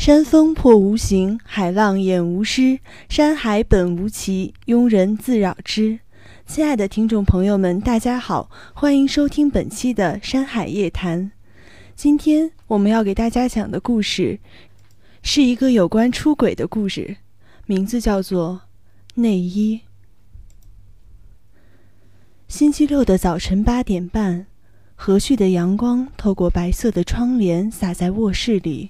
山峰破无形，海浪掩无诗。山海本无奇，庸人自扰之。亲爱的听众朋友们，大家好，欢迎收听本期的《山海夜谈》。今天我们要给大家讲的故事，是一个有关出轨的故事，名字叫做《内衣》。星期六的早晨八点半，和煦的阳光透过白色的窗帘洒在卧室里。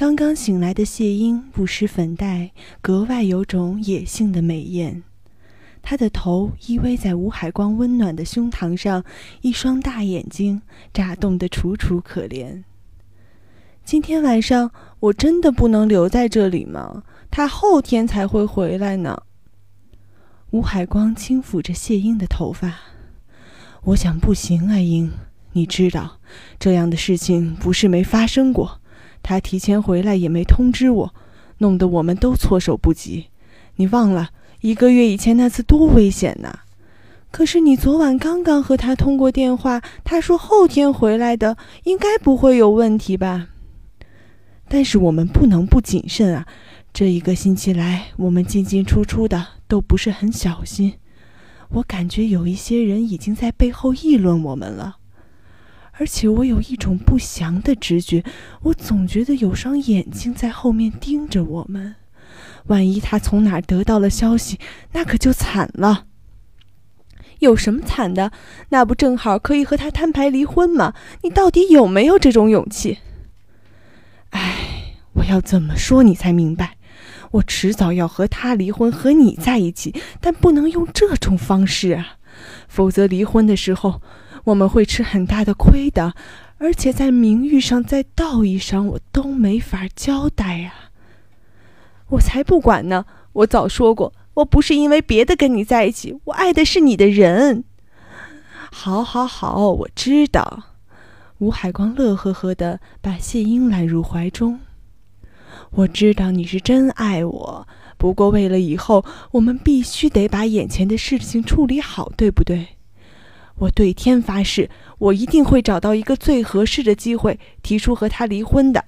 刚刚醒来的谢英不施粉黛，格外有种野性的美艳。她的头依偎在吴海光温暖的胸膛上，一双大眼睛眨动得楚楚可怜。今天晚上我真的不能留在这里吗？他后天才会回来呢。吴海光轻抚着谢英的头发，我想不行啊，英，你知道，这样的事情不是没发生过。他提前回来也没通知我，弄得我们都措手不及。你忘了一个月以前那次多危险呐！可是你昨晚刚刚和他通过电话，他说后天回来的，应该不会有问题吧？但是我们不能不谨慎啊！这一个星期来，我们进进出出的都不是很小心，我感觉有一些人已经在背后议论我们了。而且我有一种不祥的直觉，我总觉得有双眼睛在后面盯着我们。万一他从哪儿得到了消息，那可就惨了。有什么惨的？那不正好可以和他摊牌离婚吗？你到底有没有这种勇气？哎，我要怎么说你才明白？我迟早要和他离婚，和你在一起，但不能用这种方式啊，否则离婚的时候。我们会吃很大的亏的，而且在名誉上、在道义上，我都没法交代呀。我才不管呢！我早说过，我不是因为别的跟你在一起，我爱的是你的人。好，好，好，我知道。吴海光乐呵呵的把谢英揽入怀中。我知道你是真爱我，不过为了以后，我们必须得把眼前的事情处理好，对不对？我对天发誓，我一定会找到一个最合适的机会，提出和他离婚的。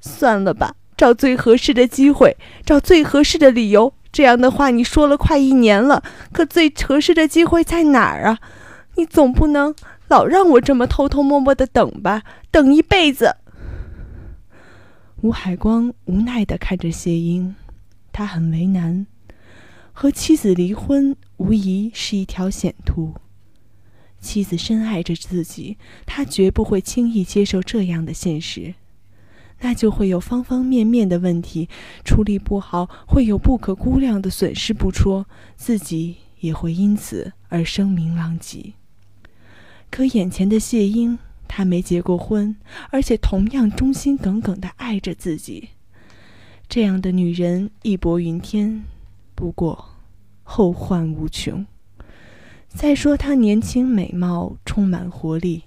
算了吧，找最合适的机会，找最合适的理由。这样的话，你说了快一年了，可最合适的机会在哪儿啊？你总不能老让我这么偷偷摸摸的等吧？等一辈子。吴海光无奈的看着谢英，他很为难，和妻子离婚无疑是一条险途。妻子深爱着自己，他绝不会轻易接受这样的现实，那就会有方方面面的问题，处理不好会有不可估量的损失不说，自己也会因此而声名狼藉。可眼前的谢英，她没结过婚，而且同样忠心耿耿地爱着自己，这样的女人义薄云天，不过后患无穷。再说她年轻美貌，充满活力，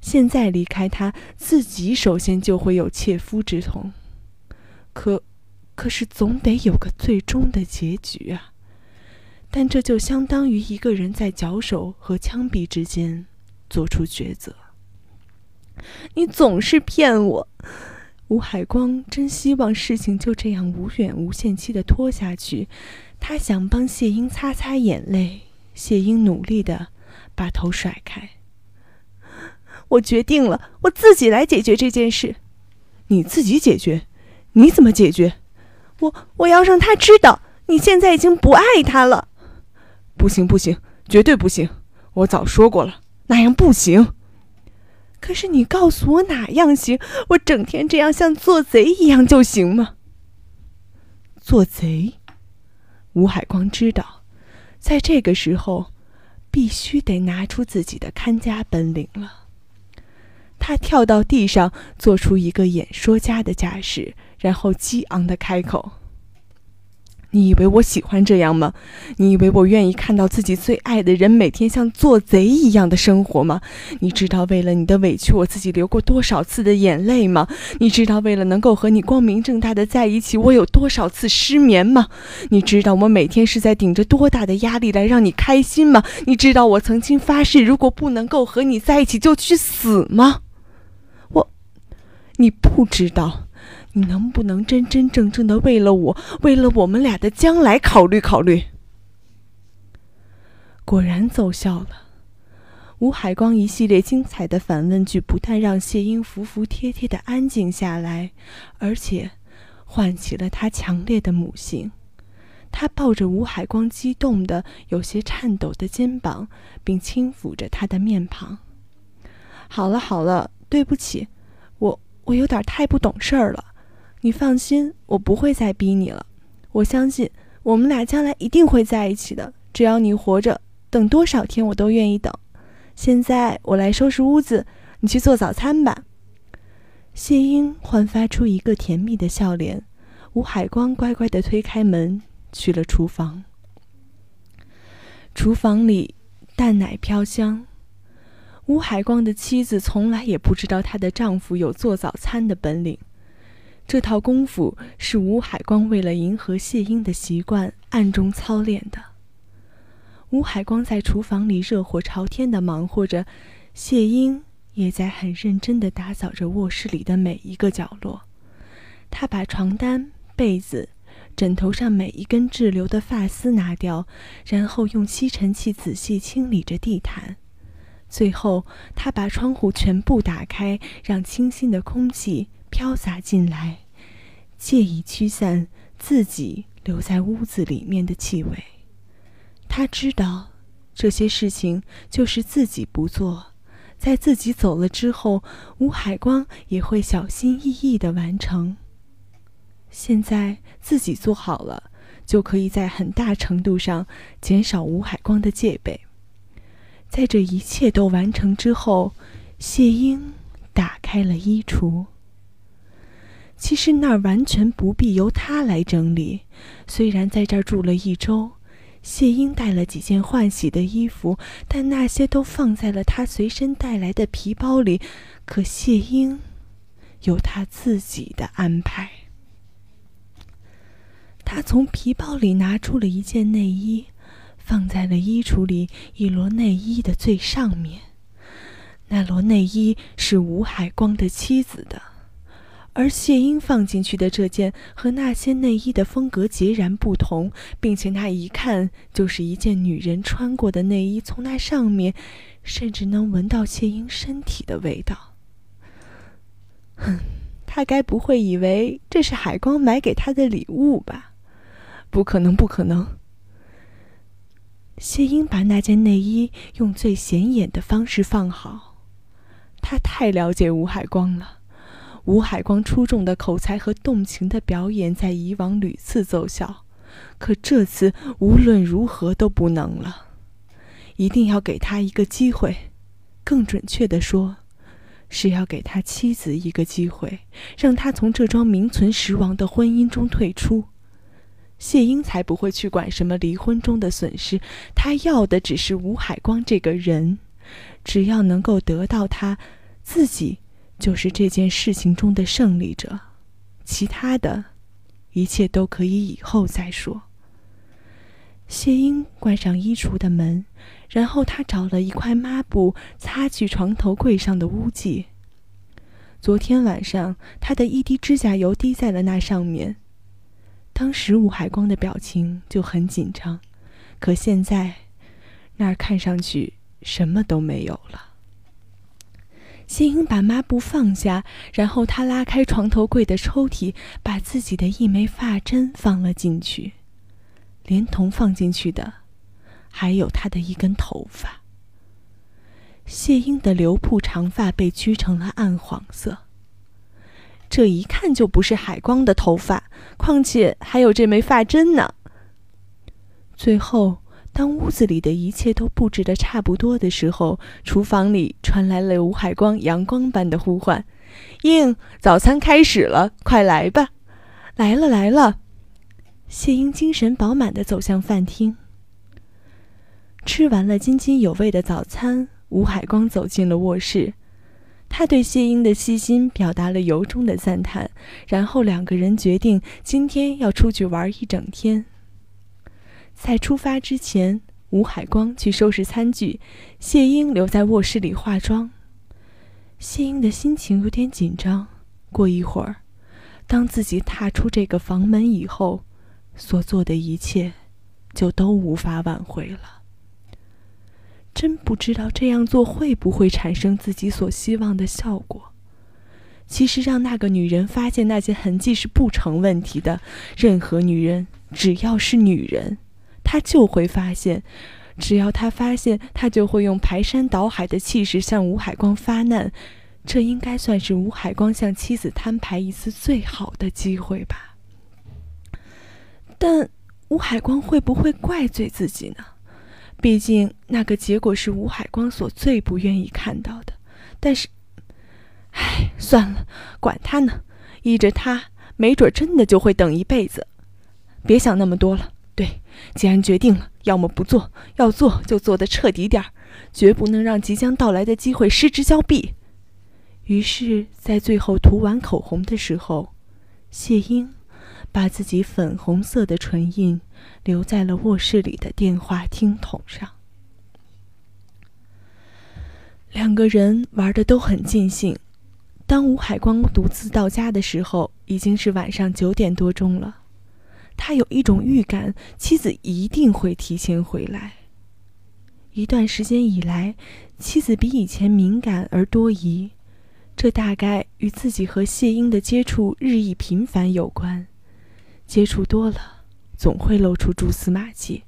现在离开她，自己首先就会有切肤之痛。可，可是总得有个最终的结局啊！但这就相当于一个人在脚手和枪毙之间做出抉择。你总是骗我，吴海光真希望事情就这样无远无限期的拖下去，他想帮谢英擦擦眼泪。谢英努力的把头甩开。我决定了，我自己来解决这件事。你自己解决？你怎么解决？我我要让他知道，你现在已经不爱他了。不行不行，绝对不行！我早说过了，那样不行。可是你告诉我哪样行？我整天这样像做贼一样就行吗？做贼？吴海光知道。在这个时候，必须得拿出自己的看家本领了。他跳到地上，做出一个演说家的架势，然后激昂的开口。你以为我喜欢这样吗？你以为我愿意看到自己最爱的人每天像做贼一样的生活吗？你知道为了你的委屈，我自己流过多少次的眼泪吗？你知道为了能够和你光明正大的在一起，我有多少次失眠吗？你知道我每天是在顶着多大的压力来让你开心吗？你知道我曾经发誓，如果不能够和你在一起，就去死吗？我，你不知道。你能不能真真正正的为了我，为了我们俩的将来考虑考虑？果然奏效了。吴海光一系列精彩的反问句，不但让谢英服服帖帖的安静下来，而且唤起了他强烈的母性。他抱着吴海光激动的、有些颤抖的肩膀，并轻抚着他的面庞。好了好了，对不起，我我有点太不懂事儿了。你放心，我不会再逼你了。我相信我们俩将来一定会在一起的。只要你活着，等多少天我都愿意等。现在我来收拾屋子，你去做早餐吧。谢英焕发出一个甜蜜的笑脸，吴海光乖乖地推开门去了厨房。厨房里淡奶飘香，吴海光的妻子从来也不知道她的丈夫有做早餐的本领，这套功夫是吴海光为了迎合谢英的习惯暗中操练的。吴海光在厨房里热火朝天地忙活着，谢英也在很认真地打扫着卧室里的每一个角落。他把床单、被子、枕头上每一根滞留的发丝拿掉，然后用吸尘器仔细清理着地毯。最后，他把窗户全部打开，让清新的空气飘洒进来，借以驱散自己留在屋子里面的气味。他知道，这些事情就是自己不做，在自己走了之后，吴海光也会小心翼翼地完成。现在自己做好了，就可以在很大程度上减少吴海光的戒备。在这一切都完成之后，谢英打开了衣橱。其实那儿完全不必由他来整理，虽然在这儿住了一周。谢英带了几件换洗的衣服，但那些都放在了他随身带来的皮包里。可谢英有他自己的安排。他从皮包里拿出了一件内衣，放在了衣橱里一摞内衣的最上面。那摞内衣是吴海光的妻子的。而谢英放进去的这件和那些内衣的风格截然不同，并且那一看就是一件女人穿过的内衣。从那上面，甚至能闻到谢英身体的味道。哼，他该不会以为这是海光买给他的礼物吧？不可能，不可能！谢英把那件内衣用最显眼的方式放好。他太了解吴海光了。吴海光出众的口才和动情的表演在以往屡次奏效，可这次无论如何都不能了。一定要给他一个机会，更准确的说，是要给他妻子一个机会，让他从这桩名存实亡的婚姻中退出。谢英才不会去管什么离婚中的损失，他要的只是吴海光这个人，只要能够得到他，自己。就是这件事情中的胜利者，其他的，一切都可以以后再说。谢英关上衣橱的门，然后他找了一块抹布擦去床头柜上的污迹。昨天晚上，他的一滴指甲油滴在了那上面。当时吴海光的表情就很紧张，可现在，那儿看上去什么都没有了。谢英把抹布放下，然后她拉开床头柜的抽屉，把自己的一枚发针放了进去，连同放进去的，还有她的一根头发。谢英的留铺长发被焗成了暗黄色，这一看就不是海光的头发，况且还有这枚发针呢。最后。当屋子里的一切都布置的差不多的时候，厨房里传来了吴海光阳光般的呼唤：“英，早餐开始了，快来吧！”“来了，来了。”谢英精神饱满地走向饭厅。吃完了津津有味的早餐，吴海光走进了卧室。他对谢英的细心表达了由衷的赞叹，然后两个人决定今天要出去玩一整天。在出发之前，吴海光去收拾餐具，谢英留在卧室里化妆。谢英的心情有点紧张。过一会儿，当自己踏出这个房门以后，所做的一切就都无法挽回了。真不知道这样做会不会产生自己所希望的效果。其实，让那个女人发现那些痕迹是不成问题的。任何女人，只要是女人，他就会发现。只要他发现，他就会用排山倒海的气势向吴海光发难。这应该算是吴海光向妻子摊牌一次最好的机会吧。但吴海光会不会怪罪自己呢？毕竟那个结果是吴海光所最不愿意看到的。但是，唉，算了，管他呢，依着他，没准真的就会等一辈子。别想那么多了。既然决定了，要么不做，要做就做得彻底点儿，绝不能让即将到来的机会失之交臂。于是，在最后涂完口红的时候，谢英把自己粉红色的唇印。留在了卧室里的电话听筒上。两个人玩的都很尽兴。当吴海光独自到家的时候，已经是晚上九点多钟了。他有一种预感，妻子一定会提前回来。一段时间以来，妻子比以前敏感而多疑，这大概与自己和谢英的接触日益频繁有关。接触多了。总会露出蛛丝马迹。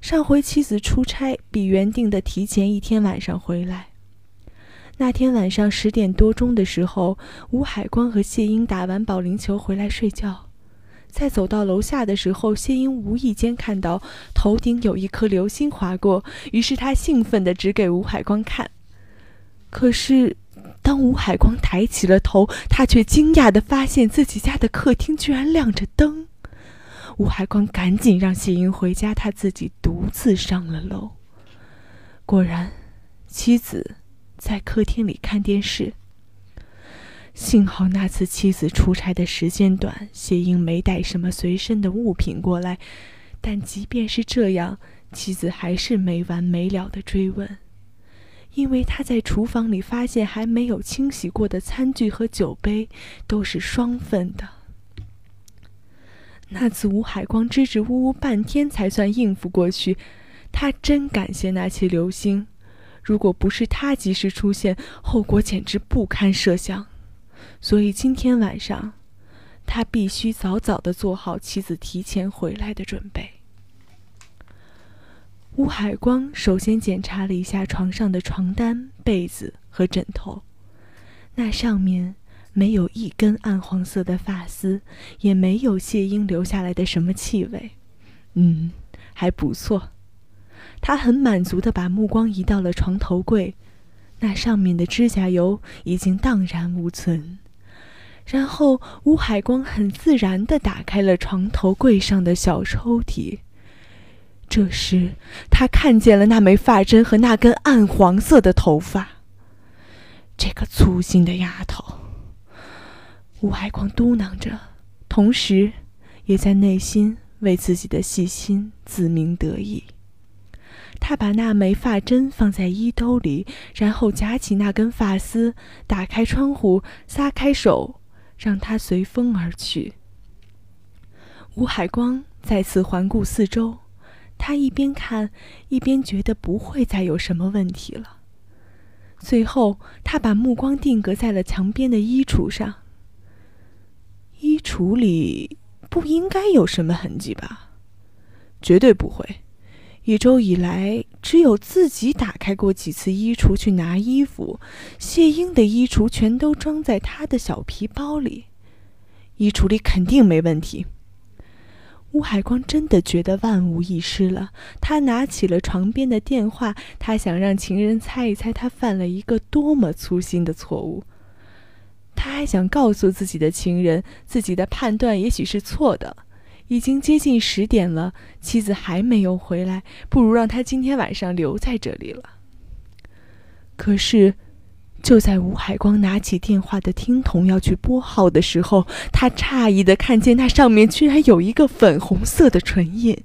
上回妻子出差，比原定的提前一天晚上回来。那天晚上十点多钟的时候，吴海光和谢英打完保龄球回来睡觉，在走到楼下的时候，谢英无意间看到头顶有一颗流星划过，于是他兴奋地指给吴海光看。可是，当吴海光抬起了头，他却惊讶地发现自己家的客厅居然亮着灯。吴海光赶紧让谢英回家，他自己独自上了楼。果然，妻子在客厅里看电视。幸好那次妻子出差的时间短，谢英没带什么随身的物品过来。但即便是这样，妻子还是没完没了的追问，因为他在厨房里发现还没有清洗过的餐具和酒杯，都是双份的。那次吴海光支支吾吾半天才算应付过去，他真感谢那些流星，如果不是他及时出现，后果简直不堪设想。所以今天晚上，他必须早早的做好妻子提前回来的准备。吴海光首先检查了一下床上的床单、被子和枕头，那上面。没有一根暗黄色的发丝，也没有谢英留下来的什么气味，嗯，还不错。他很满足的把目光移到了床头柜，那上面的指甲油已经荡然无存。然后吴海光很自然的打开了床头柜上的小抽屉，这时他看见了那枚发针和那根暗黄色的头发。这个粗心的丫头。吴海光嘟囔着，同时，也在内心为自己的细心自鸣得意。他把那枚发针放在衣兜里，然后夹起那根发丝，打开窗户，撒开手，让它随风而去。吴海光再次环顾四周，他一边看，一边觉得不会再有什么问题了。最后，他把目光定格在了墙边的衣橱上。衣橱里不应该有什么痕迹吧？绝对不会。一周以来，只有自己打开过几次衣橱去拿衣服。谢英的衣橱全都装在他的小皮包里，衣橱里肯定没问题。吴海光真的觉得万无一失了。他拿起了床边的电话，他想让情人猜一猜他犯了一个多么粗心的错误。他还想告诉自己的情人，自己的判断也许是错的。已经接近十点了，妻子还没有回来，不如让他今天晚上留在这里了。可是，就在吴海光拿起电话的听筒要去拨号的时候，他诧异的看见那上面居然有一个粉红色的唇印。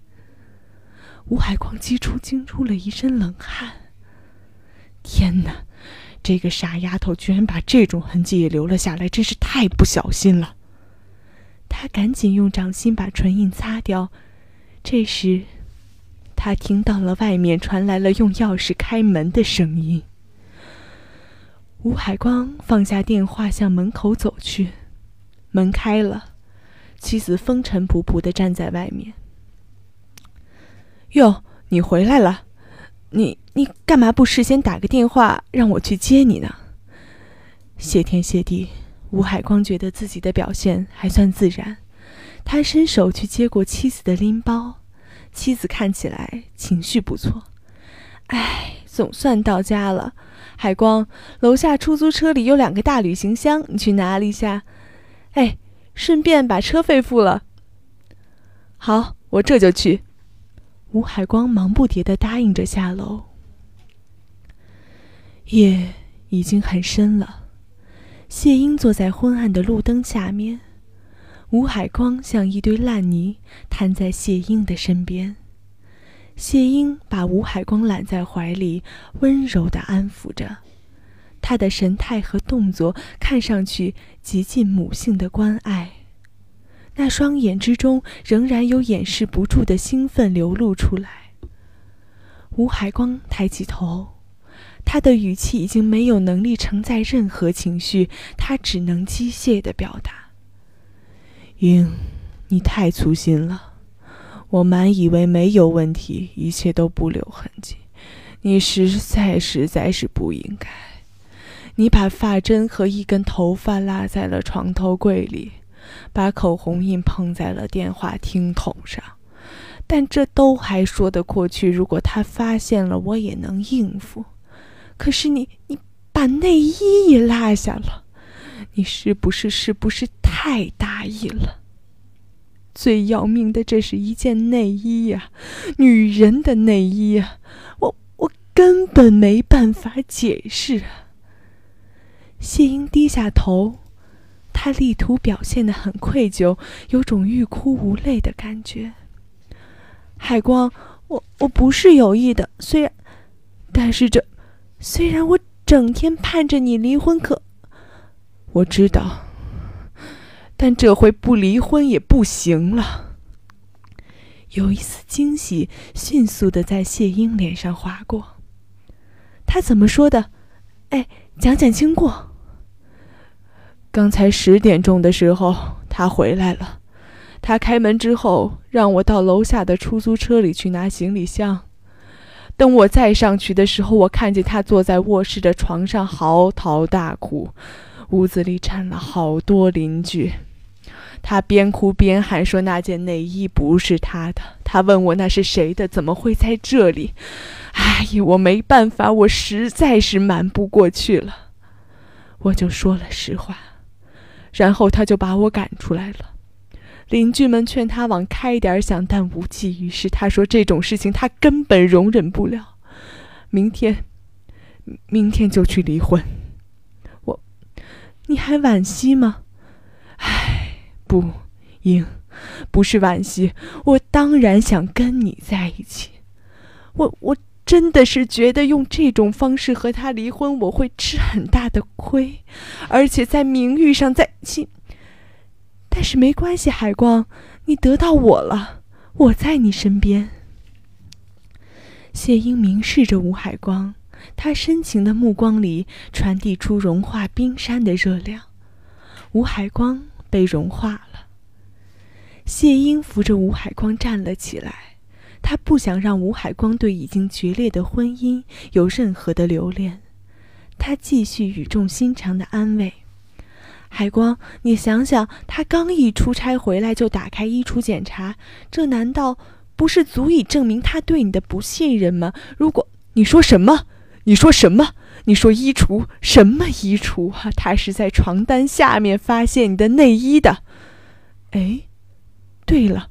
吴海光激出惊出了一身冷汗。天哪！这个傻丫头居然把这种痕迹也留了下来，真是太不小心了。他赶紧用掌心把唇印擦掉。这时，他听到了外面传来了用钥匙开门的声音。吴海光放下电话，向门口走去。门开了，妻子风尘仆仆的站在外面。哟，你回来了，你你干嘛不事先打个电话让我去接你呢？谢天谢地，吴海光觉得自己的表现还算自然。他伸手去接过妻子的拎包，妻子看起来情绪不错。哎，总算到家了。海光，楼下出租车里有两个大旅行箱，你去拿一下。哎，顺便把车费付了。好，我这就去。吴海光忙不迭地答应着下楼。夜已经很深了。谢英坐在昏暗的路灯下面，吴海光像一堆烂泥瘫在谢英的身边。谢英把吴海光揽在怀里，温柔地安抚着，他的神态和动作看上去极尽母性的关爱，那双眼之中仍然有掩饰不住的兴奋流露出来。吴海光抬起头。他的语气已经没有能力承载任何情绪，他只能机械的表达：“英，你太粗心了，我满以为没有问题，一切都不留痕迹。你实在实在是不应该，你把发针和一根头发落在了床头柜里，把口红印碰在了电话听筒上，但这都还说得过去，如果他发现了，我也能应付。”可是你，你把内衣也落下了，你是不是是不是太大意了？最要命的，这是一件内衣呀，女人的内衣呀，我我根本没办法解释。谢英低下头，她力图表现的很愧疚，有种欲哭无泪的感觉。海光，我我不是有意的，虽然，但是这。虽然我整天盼着你离婚，可我知道，但这回不离婚也不行了。有一丝惊喜迅速的在谢英脸上划过。他怎么说的？哎，讲讲经过。刚才十点钟的时候，他回来了。他开门之后，让我到楼下的出租车里去拿行李箱。等我再上去的时候，我看见他坐在卧室的床上嚎啕大哭，屋子里站了好多邻居。他边哭边喊说：“那件内衣不是他的。”他问我那是谁的，怎么会在这里？哎呀，我没办法，我实在是瞒不过去了，我就说了实话，然后他就把我赶出来了。邻居们劝他往开一点想，但无济于事。他说：“这种事情他根本容忍不了。明天，明天就去离婚。”我，你还惋惜吗？唉，不，英，不是惋惜。我当然想跟你在一起。我，我真的是觉得用这种方式和他离婚，我会吃很大的亏，而且在名誉上，在亲。但是没关系，海光，你得到我了，我在你身边。谢英明视着吴海光，他深情的目光里传递出融化冰山的热量。吴海光被融化了。谢英扶着吴海光站了起来，他不想让吴海光对已经决裂的婚姻有任何的留恋。他继续语重心长的安慰。海光，你想想，他刚一出差回来就打开衣橱检查，这难道不是足以证明他对你的不信任吗？如果你说什么？你说什么？你说衣橱什么衣橱啊？他是在床单下面发现你的内衣的。哎，对了，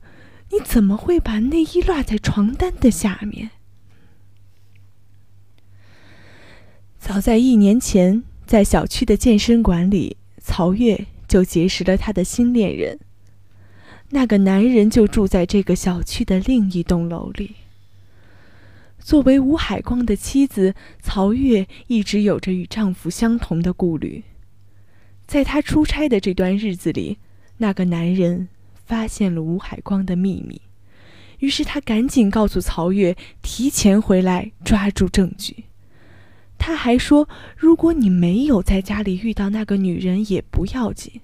你怎么会把内衣落在床单的下面？早在一年前，在小区的健身馆里。曹月就结识了他的新恋人。那个男人就住在这个小区的另一栋楼里。作为吴海光的妻子，曹月一直有着与丈夫相同的顾虑。在她出差的这段日子里，那个男人发现了吴海光的秘密，于是他赶紧告诉曹月，提前回来抓住证据。他还说，如果你没有在家里遇到那个女人，也不要紧。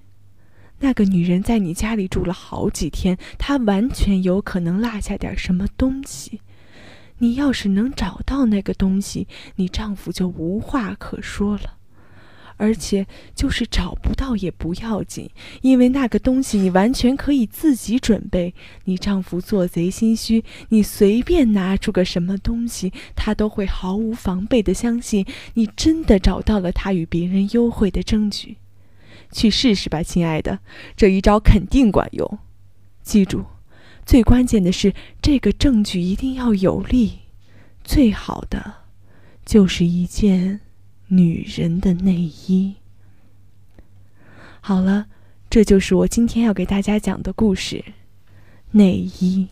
那个女人在你家里住了好几天，她完全有可能落下点什么东西。你要是能找到那个东西，你丈夫就无话可说了。而且，就是找不到也不要紧，因为那个东西你完全可以自己准备。你丈夫做贼心虚，你随便拿出个什么东西，他都会毫无防备地相信你真的找到了他与别人幽会的证据。去试试吧，亲爱的，这一招肯定管用。记住，最关键的是这个证据一定要有力，最好的就是一件女人的内衣。好了，这就是我今天要给大家讲的故事——内衣。